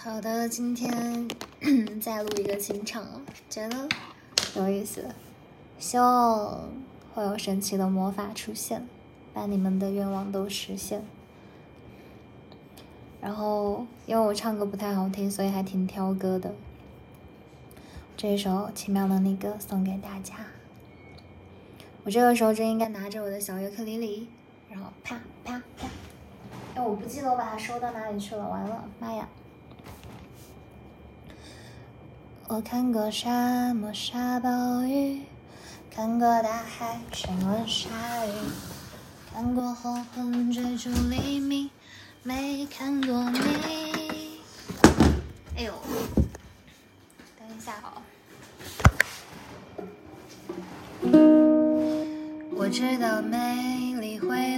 好的，今天再录一个清场，觉得有意思，希望会有神奇的魔法出现，把你们的愿望都实现。然后，因为我唱歌不太好听，所以还挺挑歌的。这首《奇妙的那个》送给大家。我这个时候就应该拿着我的小尤克里里，然后啪啪啪。哎，我不记得我把它收到哪里去了，完了，妈呀！我看过沙漠下暴雨，看过大海亲吻鲨鱼，看过黄昏追逐黎明。没看过你，哎呦，等一下哦。我知道美丽会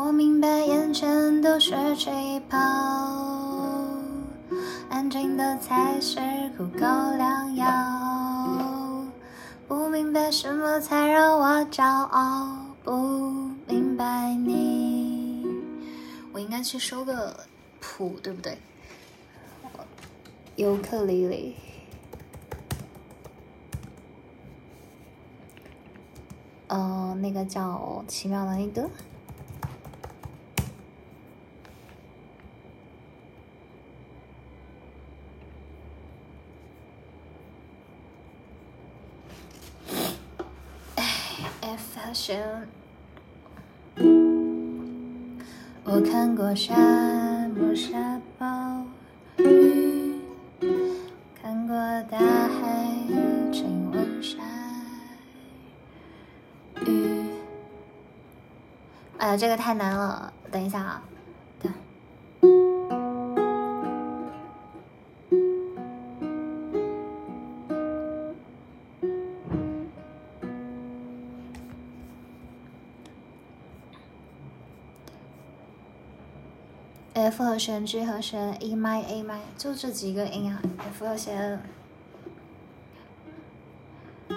我明白眼前都是气泡，安静的才是苦口良药。不明白什么才让我骄傲。不明白你，我应该去收个谱，对不对？尤克里里，呃，那个叫奇妙的那个。发现。我看过沙漠沙暴雨，看过大海亲吻鲨鱼。哎呀，这个太难了，等一下啊。F 和弦、G 和弦、E 麦、A 麦，就这几个音啊。F 和弦。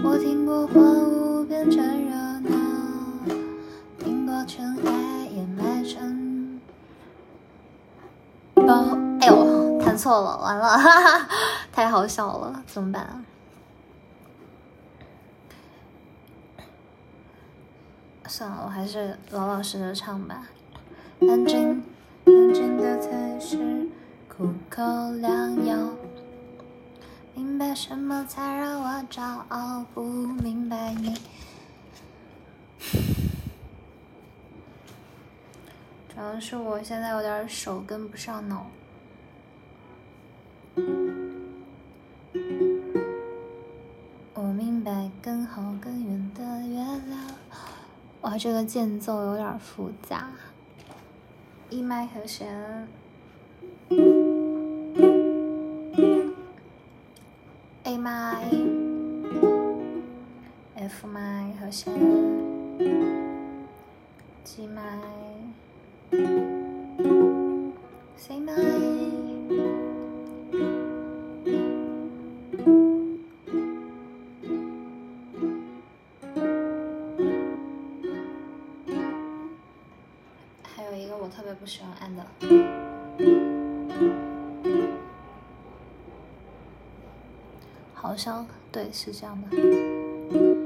我听过荒芜变成热闹，听过尘埃掩埋城堡。哎呦，弹错了，完了，哈哈，太好笑了，怎么办啊？算了，我还是老老实实唱吧。安静。安静的才是苦口良药。明白什么才让我骄傲？不明白你。主要是我现在有点手跟不上脑。我明白更好更远的月亮。哇，这个间奏有点复杂。E 麦和弦，A 麦，F 麦和弦。好像对，是这样的。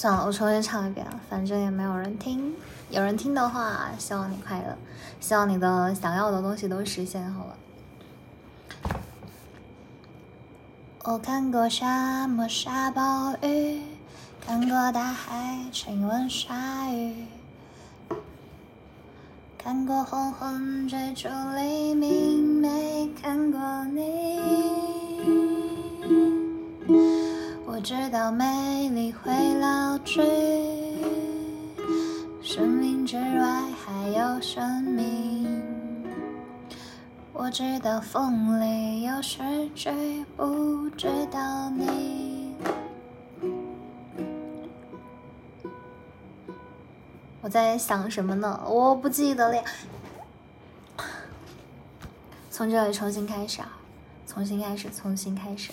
算了，我重新唱一遍，反正也没有人听。有人听的话，希望你快乐，希望你的想要的东西都实现好了。我看过沙漠下暴雨，看过大海亲吻鲨鱼，看过黄昏追逐黎明，没看过你。知道美丽会老去，生命之外还有生命。我知道风里有诗句，不知道你。我在想什么呢？我不记得了。从这里重新开始啊！重新开始，重新开始。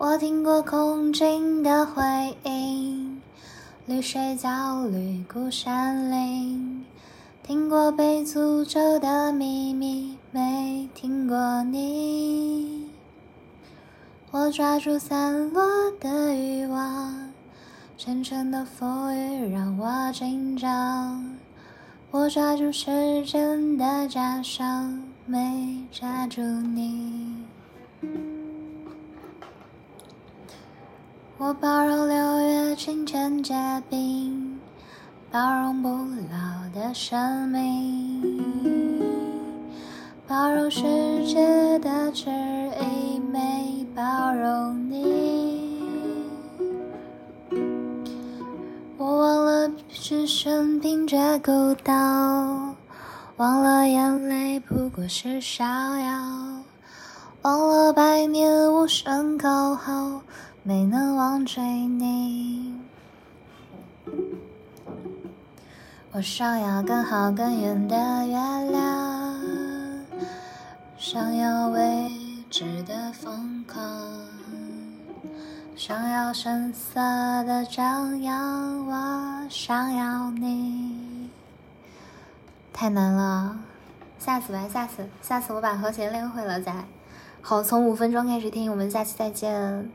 我听过空境的回音，绿水焦虑孤山林，听过被诅咒的秘密，没听过你。我抓住散落的欲望，沉沉的风雨让我紧张。我抓住时间的假象，没抓住你。我包容六月清晨结冰，包容不老的生命，包容世界的迟疑，没包容你。我忘了置身凭着孤岛，忘了眼泪不过是逍遥，忘了百年无声口号。没能忘记你，我想要更好更远的月亮，想要未知的疯狂，想要声色的张扬，我想要你。太难了，下次吧，下次，下次我把和弦练会了再。好，从五分钟开始听，我们下期再见。